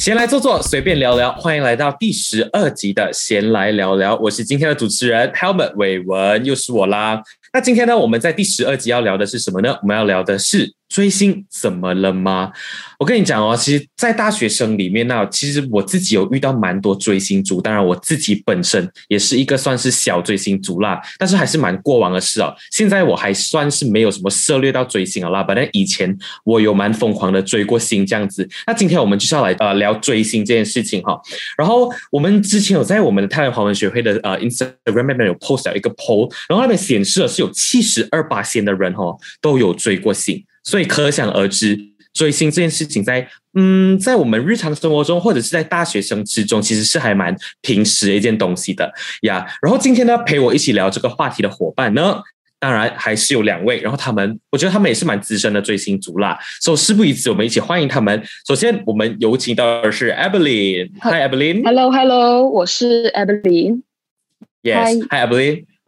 闲来坐坐，随便聊聊，欢迎来到第十二集的闲来聊聊。我是今天的主持人 Helmet 伟文，又是我啦。那今天呢，我们在第十二集要聊的是什么呢？我们要聊的是追星怎么了吗？我跟你讲哦，其实，在大学生里面呢，其实我自己有遇到蛮多追星族，当然我自己本身也是一个算是小追星族啦，但是还是蛮过往的事哦。现在我还算是没有什么涉猎到追星了啦，反正以前我有蛮疯狂的追过星这样子。那今天我们就是要来呃聊追星这件事情哈。然后我们之前有在我们的太阳华文学会的呃 Instagram 那边有 post 了一个 poll，然后那边显示的是。有七十二八线的人哦，都有追过星，所以可想而知，追星这件事情在嗯，在我们日常生活中，或者是在大学生之中，其实是还蛮平时的一件东西的呀。然后今天呢，陪我一起聊这个话题的伙伴呢，当然还是有两位，然后他们，我觉得他们也是蛮资深的追星族啦。所以事不宜迟，我们一起欢迎他们。首先，我们有请到的是 Evelyn。Hi，Evelyn。Hello，Hello，我是 Evelyn。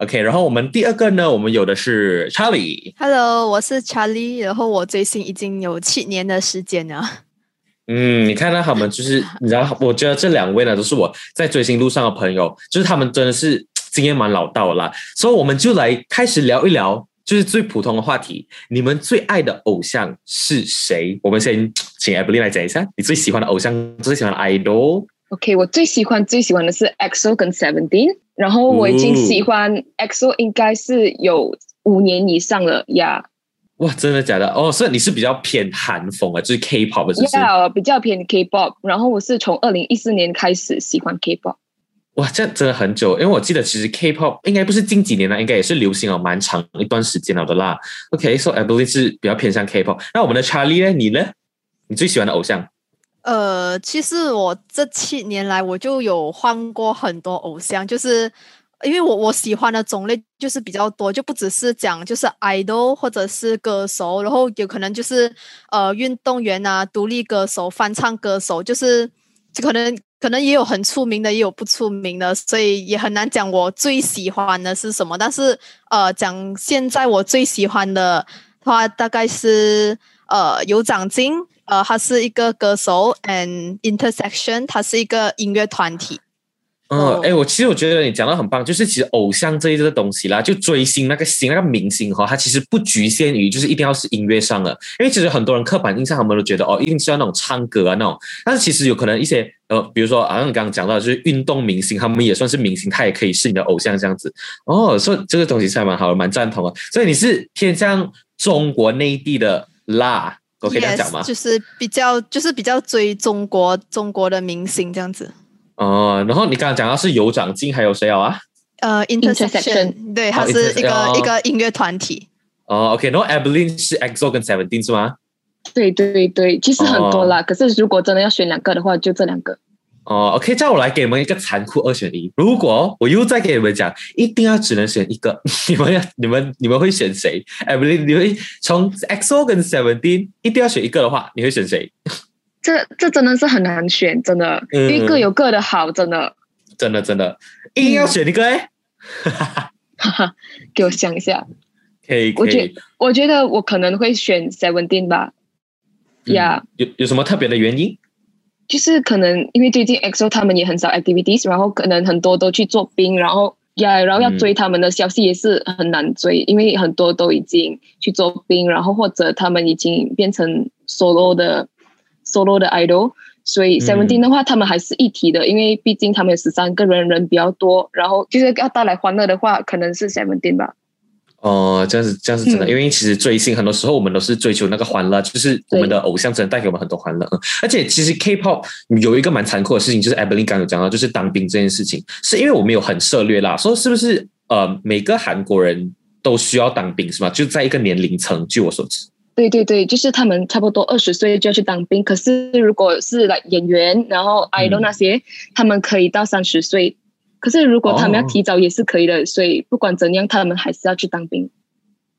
OK，然后我们第二个呢，我们有的是 Charlie。Hello，我是 Charlie，然后我追星已经有七年的时间了。嗯，你看到他们就是，你知道，我觉得这两位呢都是我在追星路上的朋友，就是他们真的是经验蛮老道啦。所以我们就来开始聊一聊，就是最普通的话题，你们最爱的偶像是谁？我们先请 Evelyn 来讲一下，你最喜欢的偶像，最喜欢的 idol。OK，我最喜欢最喜欢的是 EXO 跟 Seventeen。然后我已经喜欢 EXO 应该是有五年以上了呀。哇，真的假的？哦，所以你是比较偏韩风啊，就是 K-pop 是不是？比较偏 K-pop。然后我是从二零一四年开始喜欢 K-pop。哇，这真的很久，因为我记得其实 K-pop 应该不是近几年了，应该也是流行了蛮长一段时间了的啦。OK，so I believe 是比较偏向 K-pop。那我们的 Charlie 呢？你呢？你最喜欢的偶像？呃，其实我这七年来我就有换过很多偶像，就是因为我我喜欢的种类就是比较多，就不只是讲就是 idol 或者是歌手，然后有可能就是呃运动员啊、独立歌手、翻唱歌手，就是就可能可能也有很出名的，也有不出名的，所以也很难讲我最喜欢的是什么。但是呃，讲现在我最喜欢的话，大概是呃有长进。呃，他是一个歌手，and intersection，他是一个音乐团体。嗯，哎，我其实我觉得你讲的很棒，就是其实偶像这一个东西啦，就追星那个星那个明星哈，他其实不局限于就是一定要是音乐上的，因为其实很多人刻板印象，他们都觉得哦，一定是要那种唱歌啊那种，但是其实有可能一些呃，比如说好像你刚刚讲到就是运动明星，他们也算是明星，他也可以是你的偶像这样子。哦，所以这个东西是还蛮好的，蛮赞同的。所以你是偏向中国内地的啦。我可以讲吗？就是比较，就是比较追中国中国的明星这样子。哦，然后你刚刚讲到是有长进，还有谁有啊？呃，Intersection，对，它是一个一个音乐团体。哦，OK，然后 Evelyn 是 EXO 跟 Seventeen 是吗？对对对，其实很多啦，可是如果真的要选两个的话，就这两个。哦，OK，叫我来给你们一个残酷二选一。如果我又再给你们讲，一定要只能选一个，你们要你们你们会选谁？哎，不对，你会从 EXO 跟 Seventeen 一定要选一个的话，你会选谁？这这真的是很难选，真的，因为各有各的好，真的，真的真的，一定要选一个哎，哈哈，给我想一下，可以，我觉我觉得我可能会选 Seventeen 吧，呀，有有什么特别的原因？就是可能因为最近 EXO 他们也很少 activities，然后可能很多都去做兵，然后呀，然后要追他们的消息也是很难追，因为很多都已经去做兵，然后或者他们已经变成 solo 的 solo 的 idol，所以 Seventeen 的话他们还是一体的，因为毕竟他们有十三个人，人比较多，然后就是要带来欢乐的话，可能是 Seventeen 吧。哦，这样子，这样是真的，因为其实追星很多时候我们都是追求那个欢乐，就是我们的偶像真的带给我们很多欢乐。而且其实 K-pop 有一个蛮残酷的事情，就是 Evelyn 刚有讲到，就是当兵这件事情，是因为我们有很涉略啦，说是不是呃每个韩国人都需要当兵是吗？就在一个年龄层，据我所知。对对对，就是他们差不多二十岁就要去当兵，可是如果是来演员，然后 idol 那些，他们可以到三十岁。可是，如果他们要提早也是可以的，所以不管怎样，他们还是要去当兵。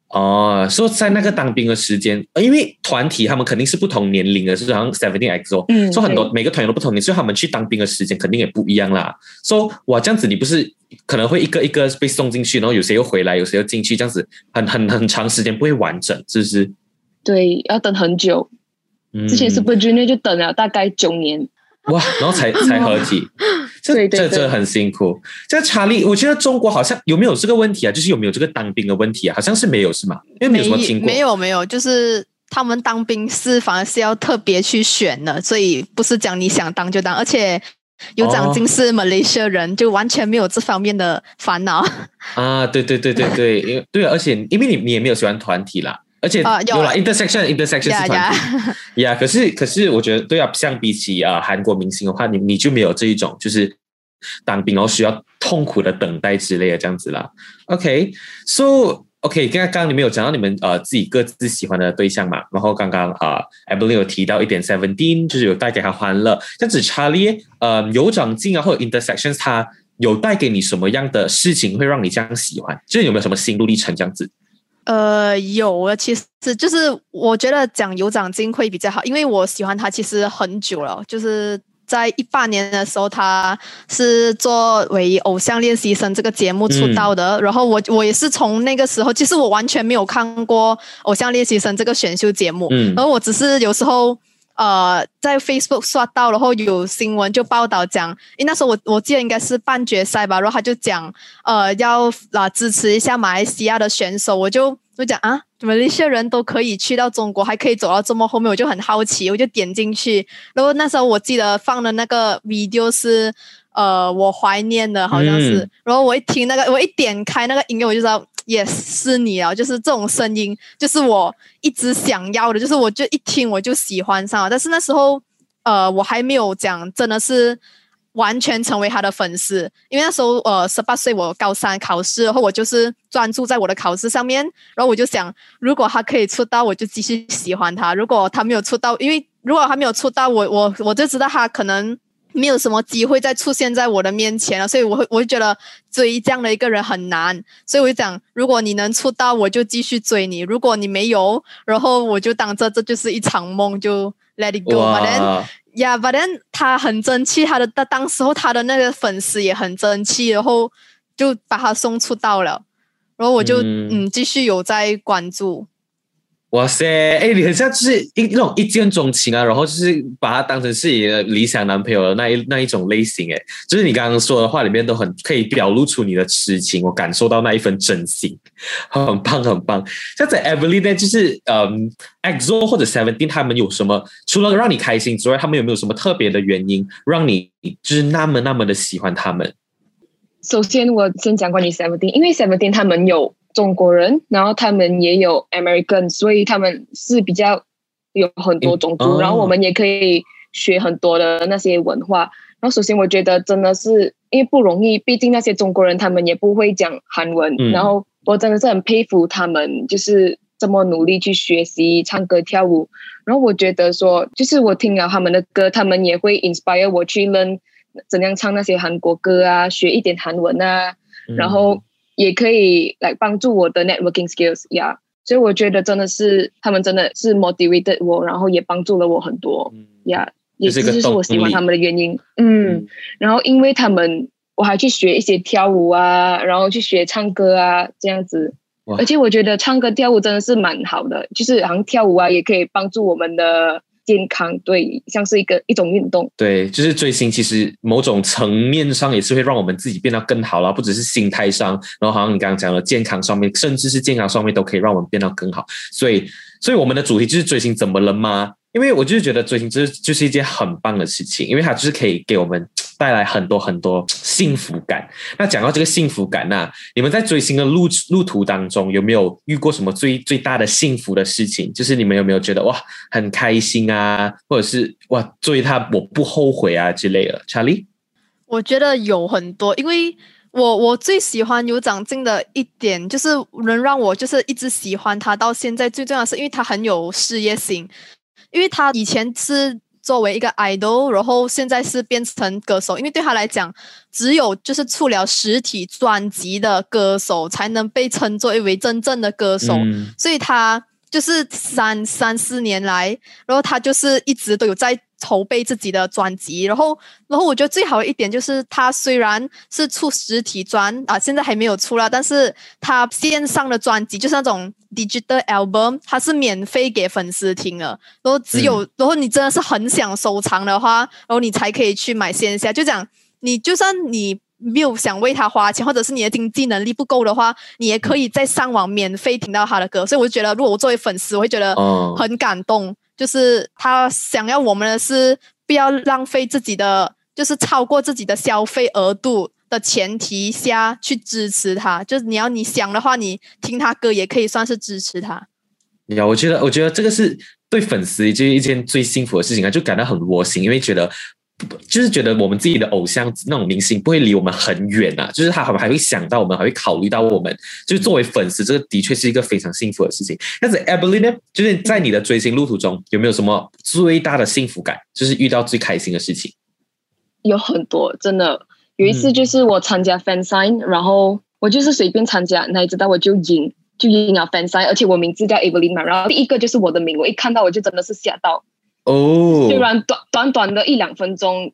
哦，说在那个当兵的时间，因为团体他们肯定是不同年龄的，是好像 Seventeen X 哦，说很多每个团员都不同年，所以他们去当兵的时间肯定也不一样啦。说哇，这样子你不是可能会一个一个被送进去，然后有谁又回来，有谁又进去，这样子很很很长时间不会完整，是不是？对，要等很久。之前 Super Junior 就等了大概九年。哇，然后才才合体，这这这很辛苦。这查理，我觉得中国好像有没有这个问题啊？就是有没有这个当兵的问题啊？好像是没有，是吗？因为没有什么听过，没有没有，就是他们当兵是反而是要特别去选的，所以不是讲你想当就当，而且有长哦金是马来西亚人，就完全没有这方面的烦恼。啊，对对对对对，因为对啊，而且因为你你也没有喜欢团体啦，而且啊有有啦 intersection intersection 团体呀，可是可是我觉得对啊，相比起啊、呃韩国明星的话，你你就没有这一种就是当兵然后需要痛苦的等待之类的这样子啦。OK，so、OK，刚刚刚你们有讲到你们呃自己各自喜欢的对象嘛，然后刚刚啊、呃、Evelyn 有提到一点 Seventeen，就是有带给他欢乐，这样子 Charlie 呃有长进啊或者 intersections 他有带给你什么样的事情会让你这样喜欢？就是有没有什么心路历程这样子？呃，有啊，其实就是我觉得讲有长进会比较好，因为我喜欢他其实很久了，就是在一八年的时候，他是作为《偶像练习生》这个节目出道的，然后我我也是从那个时候，其实我完全没有看过《偶像练习生》这个选秀节目，嗯然后我只是有时候。呃，在 Facebook 刷到，然后有新闻就报道讲，因为那时候我我记得应该是半决赛吧，然后他就讲，呃，要啊、支持一下马来西亚的选手，我就就讲啊，马来西亚人都可以去到中国，还可以走到这么后面，我就很好奇，我就点进去，然后那时候我记得放的那个 video 是呃我怀念的，好像是，嗯然后我一听那个，我一点开那个音乐，我就知道。也是你啊！就是这种声音，就是我一直想要的，就是我就一听我就喜欢上了。但是那时候，呃，我还没有讲，真的是完全成为他的粉丝，因为那时候呃十八岁，我高三考试，然后我就是专注在我的考试上面，然后我就想，如果他可以出道，我就继续喜欢他；如果他没有出道，因为如果他没有出道，我我我就知道他可能。没有什么机会再出现在我的面前了，所以我会我会觉得追这样的一个人很难，所以我就讲，如果你能出道，我就继续追你；如果你没有，然后我就当这这就是一场梦，就 let it go。Yeah,，but then 他很争气，他的当当时候他的那个粉丝也很争气，然后就把他送出道了，然后我就嗯嗯继续有在关注。哇塞，哎，你很像就是一那种一见钟情啊，然后就是把他当成是你的理想男朋友的那一那一种类型，哎，就是你刚刚说的话里面都很可以表露出你的痴情，我感受到那一份真心，很棒很棒。像在 Evelyn 呢，就是嗯，EXO 或者 Seventeen 他们有什么除了让你开心之外，他们有没有什么特别的原因让你就是那么那么的喜欢他们？首先，我先讲关于 Seventeen，因为 Seventeen 他们有中国人，然后他们也有 American，所以他们是比较有很多种族，嗯哦然后我们也可以学很多的那些文化。然后，首先我觉得真的是因为不容易，毕竟那些中国人他们也不会讲韩文，嗯然后我真的是很佩服他们，就是这么努力去学习唱歌跳舞。然后我觉得说，就是我听了他们的歌，他们也会 inspire 我去 learn 怎样唱那些韩国歌啊，学一点韩文啊，嗯然后也可以来帮助我的 networking skills 呀。所以我觉得真的是他们真的是 motivated 我，然后也帮助了我很多嗯呀。也这就是我喜欢他们的原因。嗯，嗯然后因为他们，我还去学一些跳舞啊，然后去学唱歌啊，这样子。哇而且我觉得唱歌跳舞真的是蛮好的，就是好像跳舞啊，也可以帮助我们的健康，对，像是一个一种运动。对，就是追星，其实某种层面上也是会让我们自己变得更好啦，不只是心态上，然后好像你刚刚讲的健康上面，甚至是健康上面都可以让我们变得更好。所以，所以我们的主题就是追星怎么了吗？因为我就是觉得追星就是就是一件很棒的事情，因为它就是可以给我们带来很多很多幸福感。那讲到这个幸福感呐、你们在追星的路路途当中有没有遇过什么最最大的幸福的事情？就是你们有没有觉得哇很开心啊，或者是哇追他我不后悔啊之类的？Charlie，我觉得有很多，因为我我最喜欢有长进的一点，就是能让我就是一直喜欢他到现在。最重要是，因为他很有事业心，因为他以前是作为一个 idol，然后现在是变成歌手。因为对他来讲，只有就是出了实体专辑的歌手，才能被称作为真正的歌手。嗯所以他就是三三四年来，然后他就是一直都有在筹备自己的专辑。然后，然后我觉得最好的一点就是，他虽然是出实体专啊，现在还没有出了，但是他线上的专辑就是那种 digital album，它是免费给粉丝听的。然后只有，然后你真的是很想收藏的话，然后你才可以去买线下。就讲，你就算你。没有想为他花钱，或者是你的经济能力不够的话，你也可以在上网免费听到他的歌。所以我就觉得，如果我作为粉丝，我会觉得很感动。就是他想要我们的是不要浪费自己的，就是超过自己的消费额度的前提下去支持他。就是你要你想的话，你听他歌也可以算是支持他。呀，我觉得，我觉得这个是对粉丝就是一件最幸福的事情啊，就感到很窝心，因为觉得。就是觉得我们自己的偶像那种明星不会离我们很远啊，就是他还还会想到我们，还会考虑到我们。就是作为粉丝，这个的确是一个非常幸福的事情。但是 e v e l y 呢，就是在你的追星路途中，有没有什么最大的幸福感？就是遇到最开心的事情？有很多，真的。有一次就是我参加 fan sign，然后我就是随便参加，哪知道我就赢，就赢了 fan sign，而且我名字叫 e v e l y 嘛，然后第一个就是我的名，我一看到我就真的是吓到。哦，虽然短短短的一两分钟，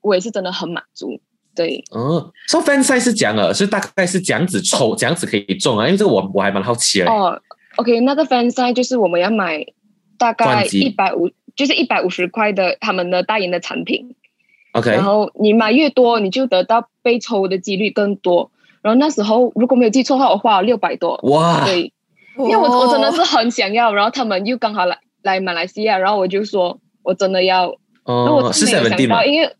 我也是真的很满足。对，哦，说 fan 赛是讲了，是大概是这样子抽，这样子可以中啊？因为这个我我还蛮好奇的。哦，OK，那个 fan 赛就是我们要买大概一百五，就是一百五十块的他们的代言的产品。OK，然后你买越多，你就得到被抽的几率更多。然后那时候如果没有记错的话，我花了六百多。哇，对，因为我我真的是很想要，然后他们又刚好来。来马来西亚，然后我就说，我真的要，那我是没有想到，因为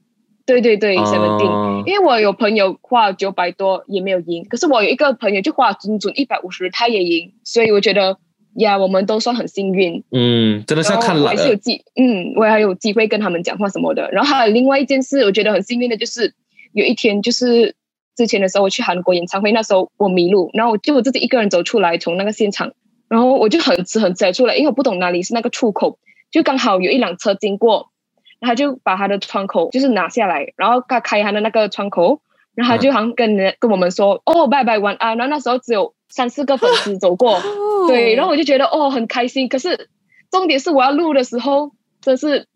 对对对，seven 定，因为我有朋友花九百多也没有赢，可是我有一个朋友就花整整一百五十，他也赢，所以我觉得呀，我们都算很幸运。嗯，真的是要看来，还是有机，嗯，我还有机会跟他们讲话什么的。然后还有另外一件事，我觉得很幸运的就是有一天，就是之前的时候我去韩国演唱会，那时候我迷路，然后我就我自己一个人走出来，从那个现场。然后我就很迟很迟出来，因为我不懂哪里是那个出口，就刚好有一辆车经过，他就把他的窗口就是拿下来，然后他开他的那个窗口，然后他就好像跟跟我们说哦拜拜晚安。然后那时候只有三四个粉丝走过，对，然后我就觉得哦很开心。可是重点是我要录的时候，真是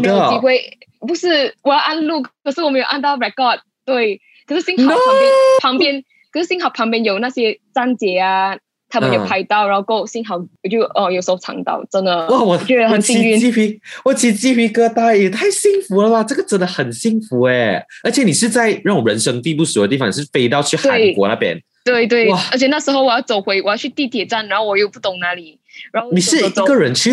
没有机会，不是我要按录，可是我没有按到 record，对，可是幸好旁边旁边，可是幸好旁边有那些站姐啊。他们有拍到，然后够幸好我就哦有收藏到，真的哇！我觉得很幸运，鸡皮我起鸡皮疙瘩，也太幸福了吧！这个真的很幸福哎，而且你是在那种人生地不熟的地方，是飞到去韩国那边，对对哇！而且那时候我要走回，我要去地铁站，然后我又不懂哪里，然后你是一个人去，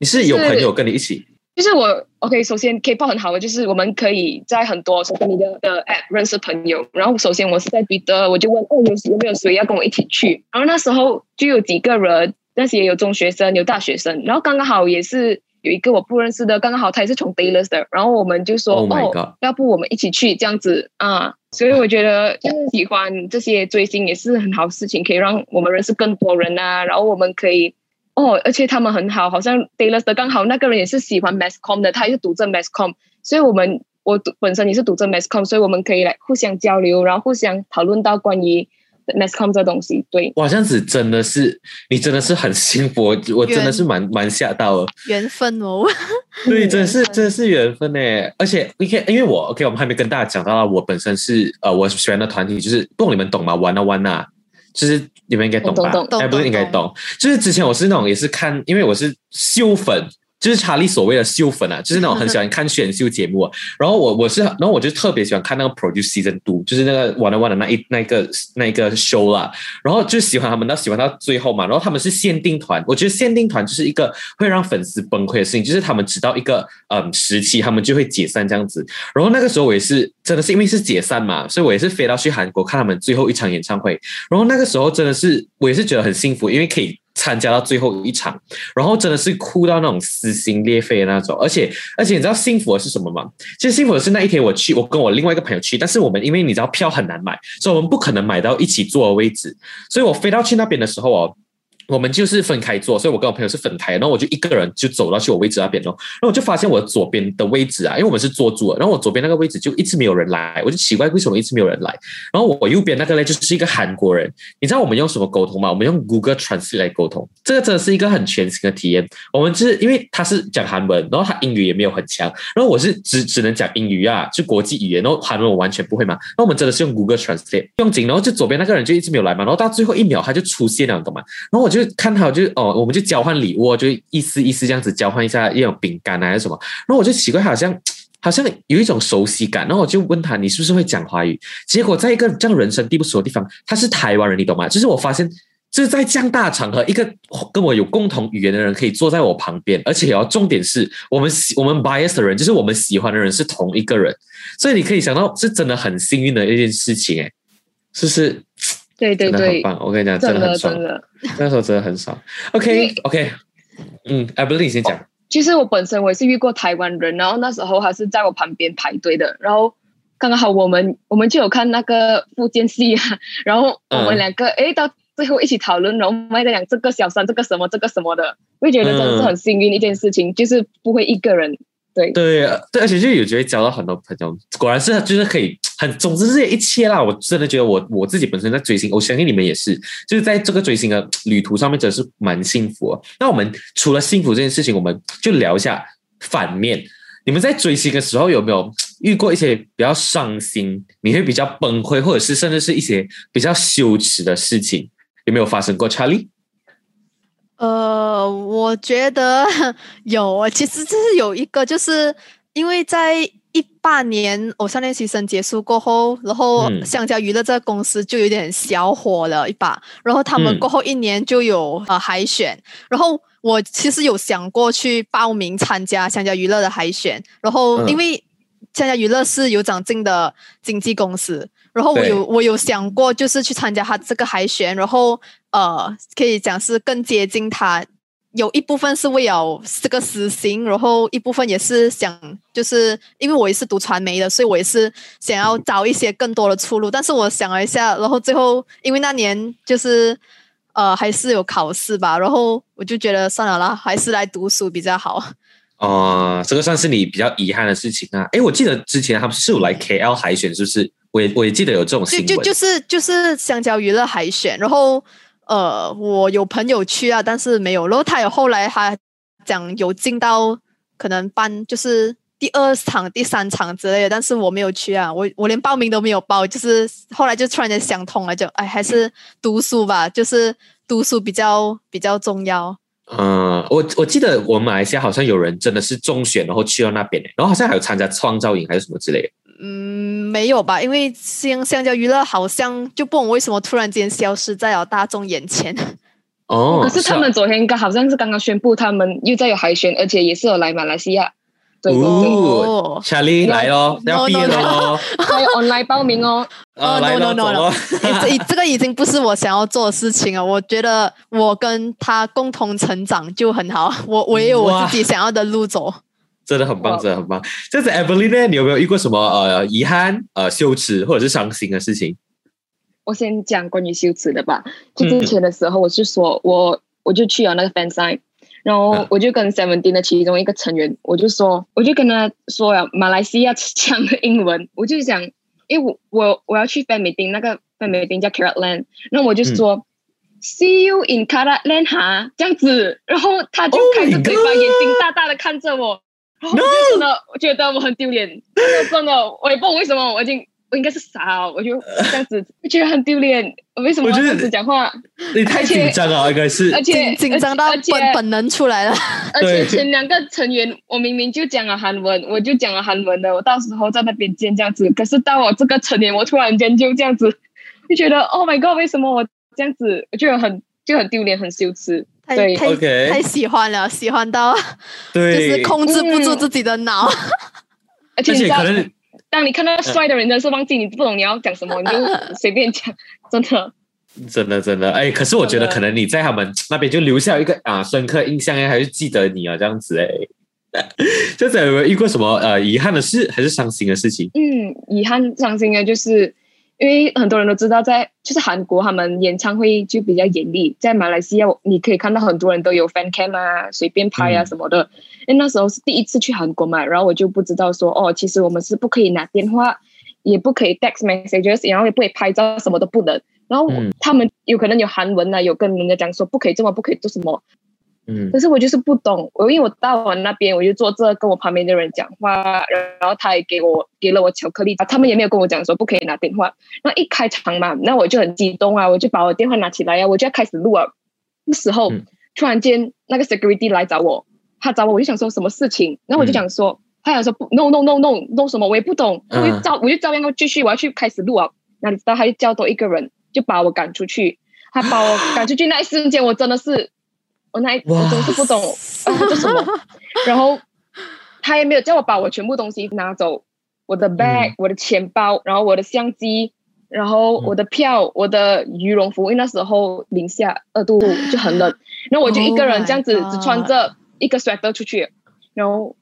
你是有朋友跟你一起？就是我，OK，首先 K-pop 很好的，就是我们可以在很多 social media 的 app 认识朋友。然后首先我是在彼得，我就问哦，有有没有谁要跟我一起去？然后那时候就有几个人，但是也有中学生，有大学生。然后刚刚好也是有一个我不认识的，刚刚好他也是从 Dallas 的。然后我们就说哦，要不我们一起去这样子啊？所以我觉得就是喜欢这些追星也是很好事情，可以让我们认识更多人啊。然后我们可以。哦，而且他们很好，好像 Dallas 的刚好那个人也是喜欢 Masscom 的，他也是读这 Masscom，所以我们我读本身也是读这 Masscom，所以我们可以来互相交流，然后互相讨论到关于 Masscom 这东西。对，哇，这样子真的是你真的是很幸福，我我真的是蛮蛮吓到了，缘分哦。对，真的是真的是缘分呢。而且你看，因为我 OK，我们还没跟大家讲到，我本身是呃，我喜欢的团体就是不懂你们懂吗？玩啊玩啊。就是你们应该懂吧？哎，不是应该懂。就是之前我是那种也是看，因为我是秀粉。就是查理所谓的秀粉啊，就是那种很喜欢 看选秀节目。然后我我是，然后我就特别喜欢看那个 Produce Season Two，就是那个 One on One 的那一那个那一个 show 啦。然后就喜欢他们到喜欢到最后嘛。然后他们是限定团，我觉得限定团就是一个会让粉丝崩溃的事情，就是他们直到一个嗯时期，他们就会解散这样子。然后那个时候我也是真的是因为是解散嘛，所以我也是飞到去韩国看他们最后一场演唱会。然后那个时候真的是我也是觉得很幸福，因为可以。参加到最后一场，然后真的是哭到那种撕心裂肺的那种，而且而且你知道幸福的是什么吗？其实幸福的是那一天我去，我跟我另外一个朋友去，但是我们因为你知道票很难买，所以我们不可能买到一起坐的位置，所以我飞到去那边的时候哦。我们就是分开坐，所以我跟我朋友是分开，然后我就一个人就走到去我位置那边咯。然后我就发现我左边的位置啊，因为我们是坐住，然后我左边那个位置就一直没有人来，我就奇怪为什么一直没有人来。然后我右边那个呢，就是一个韩国人。你知道我们用什么沟通吗？我们用 Google Translate 来沟通，这个真的是一个很全新的体验。我们就是因为他是讲韩文，然后他英语也没有很强，然后我是只只能讲英语啊，就国际语言，然后韩文我完全不会嘛。那我们真的是用 Google Translate 用紧，然后就左边那个人就一直没有来嘛，然后到最后一秒他就出现了，懂吗？然后我就就看他就。哦，我们就交换礼物，就意思意思这样子交换一下，一种饼干还是什么。然后我就奇怪，好像好像有一种熟悉感。然后我就问他，你是不是会讲华语？结果在一个这样人生地不熟的地方，他是台湾人，你懂吗？就是我发现，就是在这样大场合，一个跟我有共同语言的人可以坐在我旁边，而且要重点是我们喜我们 bias 的人，就是我们喜欢的人是同一个人，所以你可以想到，是真的很幸运的一件事情，哎，是不是？对对对，很棒！我跟你讲，真的很爽，那时候真的很爽。OK OK，嗯，I believe 你先讲。其实我本身我也是遇过台湾人，然后那时候他是在我旁边排队的，然后刚刚好我们我们就有看那个福建戏啊，然后我们两个哎到最后一起讨论，然后我们在讲这个小三这个什么这个什么的，会觉得真的是很幸运一件事情，就是不会一个人。对对对，而且就有机会交到很多朋友，果然是就是可以很，总之这一切啦，我真的觉得我我自己本身在追星，我相信你们也是，就是在这个追星的旅途上面，真的是蛮幸福。那我们除了幸福这件事情，我们就聊一下反面。你们在追星的时候有没有遇过一些比较伤心，你会比较崩溃，或者是甚至是一些比较羞耻的事情，有没有发生过，Charlie？呃，我觉得有，其实这是有一个，就是因为在一八年偶像练习生结束过后，然后香蕉娱乐这个公司就有点小火了一把，然后他们过后一年就有呃海选，然后我其实有想过去报名参加香蕉娱乐的海选，然后因为香蕉娱乐是有长进的经纪公司。然后我有我有想过，就是去参加他这个海选，然后呃，可以讲是更接近他。有一部分是为了这个私心，然后一部分也是想，就是因为我也是读传媒的，所以我也是想要找一些更多的出路。但是我想了一下，然后最后因为那年就是呃还是有考试吧，然后我就觉得算了啦，还是来读书比较好。哦，这个算是你比较遗憾的事情啊。哎，我记得之前他们是有来 KL 海选，是不是？我也我也记得有这种新闻，就就就是就是香蕉娱乐海选，然后呃，我有朋友去啊，但是没有。然后他有后来他讲有进到可能班，就是第二场、第三场之类的，但是我没有去啊，我我连报名都没有报，就是后来就突然间想通了，就哎，还是读书吧，就是读书比较比较重要。嗯，我我记得我们马来西亚好像有人真的是中选，然后去到那边，然后好像还有参加创造营还是什么之类的。嗯，没有吧？因为香香蕉娱乐好像就不懂为什么突然间消失在了大众眼前。哦，可是他们昨天刚好像是刚刚宣布，他们又在有海选，而且也是有来马来西亚。哦，Charlie 来喽，要毕业喽，还有 online 报名哦。哦，no no no，这这个已经不是我想要做的事情了。我觉得我跟他共同成长就很好，我我也有我自己想要的路走。真的很棒，真的很棒。这是 Evelyn 你有没有遇过什么呃遗憾、呃羞耻或者是伤心的事情？我先讲关于羞耻的吧。就之前的时候，我是说我我就去了那个 fan sign，然后我就跟 Seventeen 的其中一个成员，我就说，我就跟他说了马来西亚讲的英文，我就讲，因为我我我要去 fan meeting，那个 fan meeting 叫 Carat Land，那我就说 See you in Carat Land 哈，这样子，然后他就开着嘴巴，眼睛大大的看着我。我真的，我觉得我很丢脸，真的，真的，我也不懂为什么，我已经，我应该是傻，我就这样子，我觉得很丢脸。我为什么这样子讲话？你太紧张了，应该是，而且紧张到本本能出来了。而且前两个成员，我明明就讲了韩文，我就讲了韩文的，我到时候在那边见这样子。可是到我这个成员，我突然间就这样子，就觉得 Oh my God，为什么我这样子？我就很就很丢脸，很羞耻。太太喜欢了，喜欢到就是控制不住自己的脑，而且可能当你看到帅的人，真是忘记你不懂你要讲什么，你就随便讲，真的，真的，真的，哎，可是我觉得可能你在他们那边就留下一个啊深刻印象，还是记得你啊这样子哎，就有没有遇过什么呃遗憾的事，还是伤心的事情？嗯，遗憾伤心的就是因为很多人都知道，在就是韩国他们演唱会就比较严厉，在马来西亚你可以看到很多人都有 fan cam 啊，随便拍啊什么的。因为那时候是第一次去韩国嘛，然后我就不知道说哦，其实我们是不可以拿电话，也不可以 text messages，然后也不可以拍照，什么都不能。然后他们有可能有韩文啊，有跟人家讲说不可以这么，不可以做什么。嗯，可是我就是不懂，我因为我到完那边，我就坐这跟我旁边的人讲话，然后他也给我给了我巧克力，他们也没有跟我讲说不可以拿电话。那一开场嘛，那我就很激动啊，我就把我电话拿起来呀，我就要开始录啊。那时候突然间那个 security 来找我，他找我，我就想说什么事情，然后我就讲说，他想说不 no no no no no 什么，我也不懂，我就照我就照样要继续，我要去开始录啊。那你知道他就叫多一个人，就把我赶出去，他把我赶出去那一瞬间，我真的是。我那我真是不懂啊，这什么？然后他也没有叫我把我全部东西拿走，我的 bag、我的钱包，然后我的相机，然后我的票、我的羽绒服，因为那时候零下二度就很冷，然后我就一个人这样子只穿着一个 sweater 出去，然后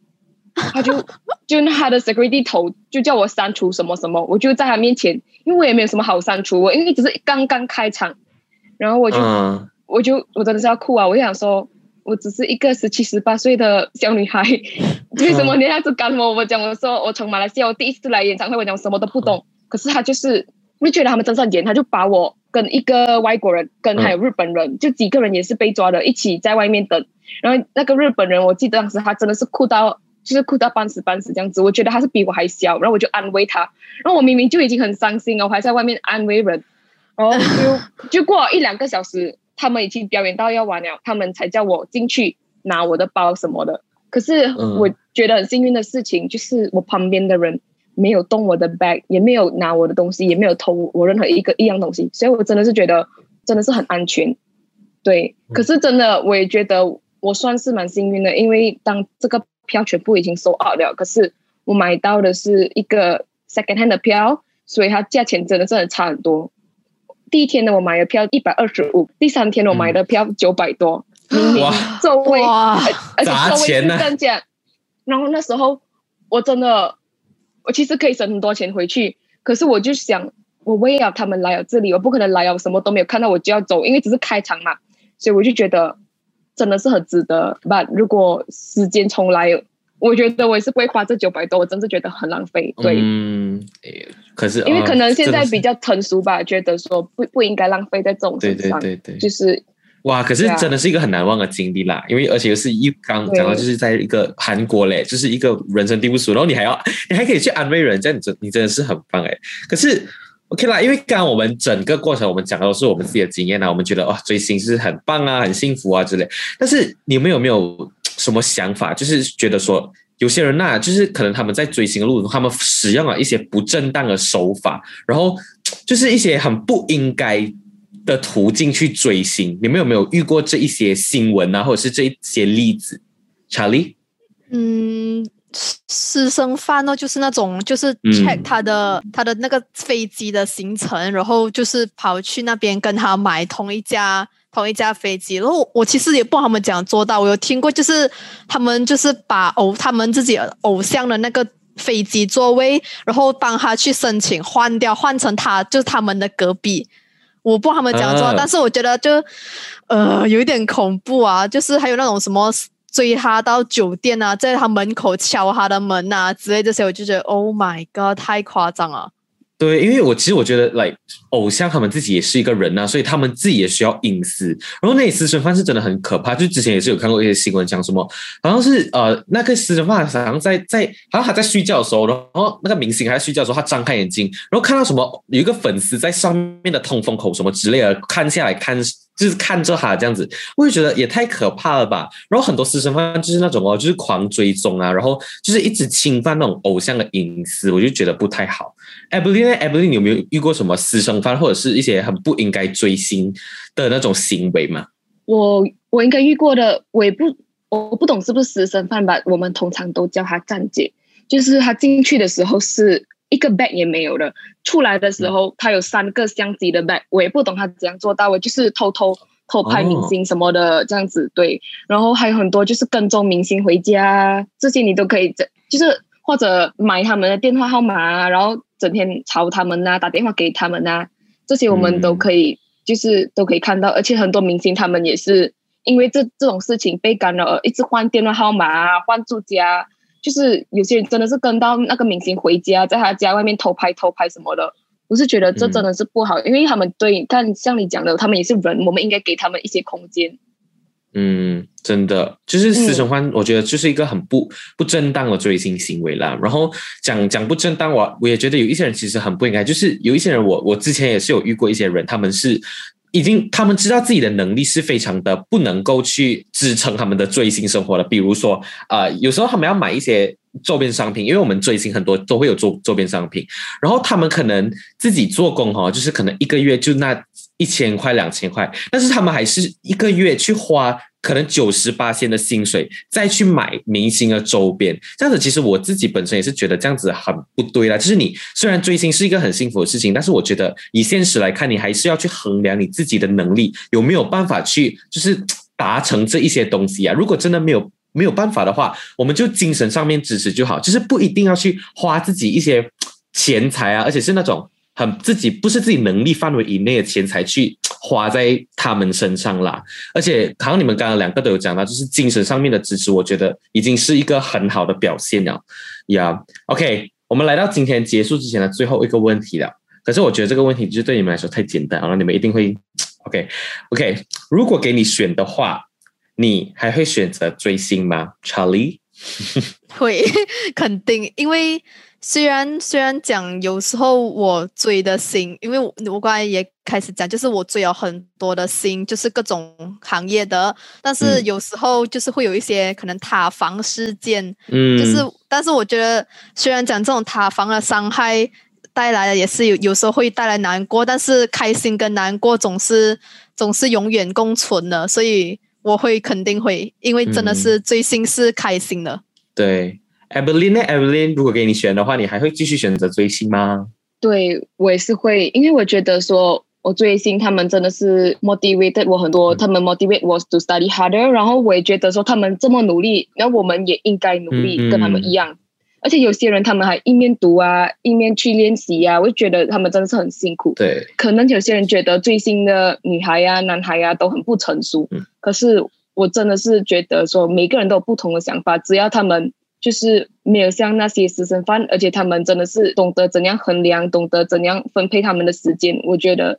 他就就他的 security 头就叫我删除什么什么，我就在他面前，因为我也没有什么好删除，我因为只是刚刚开场，然后我就。我就我真的是要哭啊！我就想说，我只是一个十七十八岁的小女孩，为什么你还是干我？我讲我说我从马来西亚我第一次来演唱会，我讲什么都不懂。可是他就是，我就觉得他们真是很严，他就把我跟一个外国人，跟还有日本人，就几个人也是被抓的，一起在外面等。然后那个日本人，我记得当时他真的是哭到，就是哭到半死半死这样子。我觉得他是比我还小，然后我就安慰他。然后我明明就已经很伤心了，我还在外面安慰人。然后就 就过了一两个小时。他们已经表演到要完了，他们才叫我进去拿我的包什么的。可是我觉得很幸运的事情，就是我旁边的人没有动我的 bag，也没有拿我的东西，也没有偷我任何一个一样东西，所以我真的是觉得真的是很安全。对，可是真的我也觉得我算是蛮幸运的，因为当这个票全部已经收 out 了，可是我买到的是一个 second hand 的票，所以它价钱真的是很差很多。第一天呢，我买的票一百二十五；第三天我买的票九百多，明明座位，而且座位是正价。然后那时候我真的，我其实可以省很多钱回去，可是我就想，我为了他们来了这里，我不可能来了，我什么都没有看到我就要走，因为只是开场嘛，所以我就觉得真的是很值得。吧。如果时间重来，我觉得我也是不会花这九百多，我真是觉得很浪费。对，嗯，可是因为可能现在比较成熟吧，觉得说不不应该浪费在这种对对对对，就是哇，可是真的是一个很难忘的经历啦。因为而且又是一刚讲到就是在一个韩国嘞，就是一个人生地不熟，然后你还要 你还可以去安慰人，这样你真你真的是很棒哎。可是 OK 啦，因为刚刚我们整个过程我们讲的都是我们自己的经验啦，我们觉得哇追星是很棒啊，很幸福啊之类。但是你们有没有什么想法，就是觉得说？有些人呐，就是可能他们在追星的路中，他们使用了一些不正当的手法，然后就是一些很不应该的途径去追星。你们有没有遇过这一些新闻啊，或者是这一些例子？查理，嗯，私生饭呢，就是那种就是 check 他的他的那个飞机的行程，然后就是跑去那边跟他买同一家。同一架飞机，然后我其实也不知道他们怎样做到。我有听过，就是他们就是把偶他们自己偶像的那个飞机座位，然后帮他去申请换掉，换成他就是他们的隔壁。我不知道他们怎样做，但是我觉得就呃有一点恐怖啊。就是还有那种什么追他到酒店啊，在他门口敲他的门啊之类这些，我就觉得 Oh my God，太夸张了。对，因为我其实我觉得，like 偶像他们自己也是一个人呐，所以他们自己也需要隐私。然后那私生饭是真的很可怕，就之前也是有看过一些新闻，讲什么好像是呃那个私生饭好像在在好像他在睡觉的时候，然后那个明星还在睡觉的时候，他张开眼睛，然后看到什么有一个粉丝在上面的通风口什么之类的，看下来看。就是看着他这样子，我就觉得也太可怕了吧。然后很多私生饭就是那种哦，就是狂追踪啊，然后就是一直侵犯那种偶像的隐私，我就觉得不太好。艾布 n 艾布 n 你有没有遇过什么私生饭或者是一些很不应该追星的那种行为吗？我我应该遇过的，我也不我不懂是不是私生饭吧。我们通常都叫他站姐，就是他进去的时候是。一个 bag 也没有的，出来的时候他有三个相机的 bag，我也不懂他怎样做到的，就是偷偷偷拍明星什么的这样子，对。然后还有很多就是跟踪明星回家，这些你都可以，就是或者买他们的电话号码啊，然后整天吵他们呐，打电话给他们呐，这些我们都可以，就是都可以看到。而且很多明星他们也是因为这这种事情被干扰，一直换电话号码啊，换住家。就是有些人真的是跟到那个明星回家，在他家外面偷拍偷拍什么的，我是觉得这真的是不好，因为他们对，但像你讲的，他们也是人，我们应该给他们一些空间。嗯，真的就是私生欢，我觉得就是一个很不不正当的追星行为啦。然后讲讲不正当，我我也觉得有一些人其实很不应该，就是有一些人，我我之前也是有遇过一些人，他们是。已经，他们知道自己的能力是非常的不能够去支撑他们的追星生活了。比如说，呃，有时候他们要买一些周边商品，因为我们追星很多都会有周周边商品，然后他们可能自己做工哈，就是可能一个月就那一千块、两千块，但是他们还是一个月去花。可能九十八千的薪水再去买明星的周边，这样子其实我自己本身也是觉得这样子很不对啦。就是你虽然追星是一个很幸福的事情，但是我觉得以现实来看，你还是要去衡量你自己的能力有没有办法去就是达成这一些东西啊。如果真的没有没有办法的话，我们就精神上面支持就好，就是不一定要去花自己一些钱财啊，而且是那种。很自己不是自己能力范围以内的钱财去花在他们身上啦，而且好像你们刚刚两个都有讲到，就是精神上面的支持，我觉得已经是一个很好的表现了。呀，OK，我们来到今天结束之前的最后一个问题了。可是我觉得这个问题就是对你们来说太简单了，你们一定会 OK，OK。如果给你选的话，你还会选择追星吗，Charlie？会，肯定，因为。虽然虽然讲有时候我追的星，因为我我刚才也开始讲，就是我追了很多的星，就是各种行业的，但是有时候就是会有一些可能塌房事件，嗯，就是但是我觉得虽然讲这种塌房的伤害带来的也是有有时候会带来难过，但是开心跟难过总是总是永远共存的，所以我会肯定会，因为真的是追星是开心的，对。Evelyn 呢？Evelyn，如果给你选的话，你还会继续选择追星吗？对我也是会，因为我觉得说，我追星他们真的是 motivated 我很多，他们 motivate 我 to study harder。然后我也觉得说，他们这么努力，那我们也应该努力跟他们一样。而且有些人他们还一面读啊，一面去练习啊，我就觉得他们真的是很辛苦。对，可能有些人觉得追星的女孩呀、男孩呀都很不成熟，可是我真的是觉得说，每个人都有不同的想法，只要他们。就是没有像那些私生饭，而且他们真的是懂得怎样衡量，懂得怎样分配他们的时间。我觉得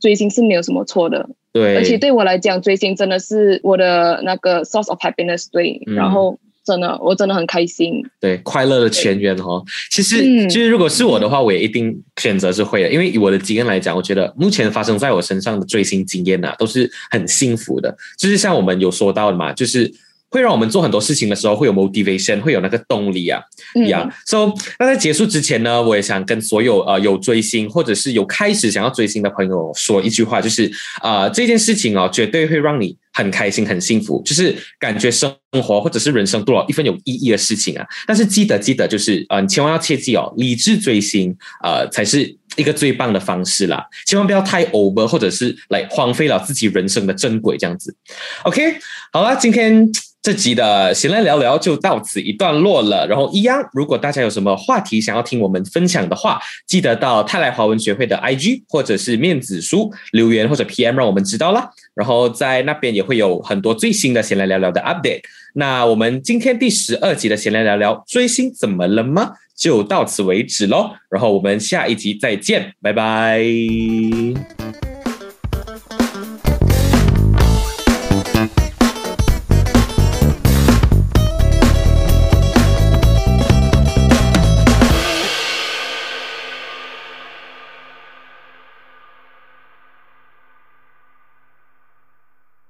追星是没有什么错的，对。而且对我来讲，追星真的是我的那个 source of happiness，对。然后真的，我真的很开心，对，快乐的全员哦。其实，其实如果是我的话，我也一定选择是会的，因为以我的经验来讲，我觉得目前发生在我身上的追星经验呐，都是很幸福的。就是像我们有说到的嘛，就是。会让我们做很多事情的时候会有 motivation，会有那个动力啊，一样。So，那在结束之前呢，我也想跟所有呃有追星或者是有开始想要追星的朋友说一句话，就是啊，这件事情哦，绝对会让你很开心、很幸福，就是感觉生活或者是人生多了一份有意义的事情啊。但是记得记得，就是呃，你千万要切记哦，理智追星呃才是一个最棒的方式啦，千万不要太 over，或者是来荒废了自己人生的珍贵这样子。OK，好了，今天。这集的闲来聊聊就到此一段落了。然后一样，如果大家有什么话题想要听我们分享的话，记得到泰来华文学会的 IG 或者是面子书留言或者 PM 让我们知道啦。然后在那边也会有很多最新的闲来聊聊的 update。那我们今天第十二集的闲来聊聊追星怎么了吗？就到此为止喽。然后我们下一集再见，拜拜。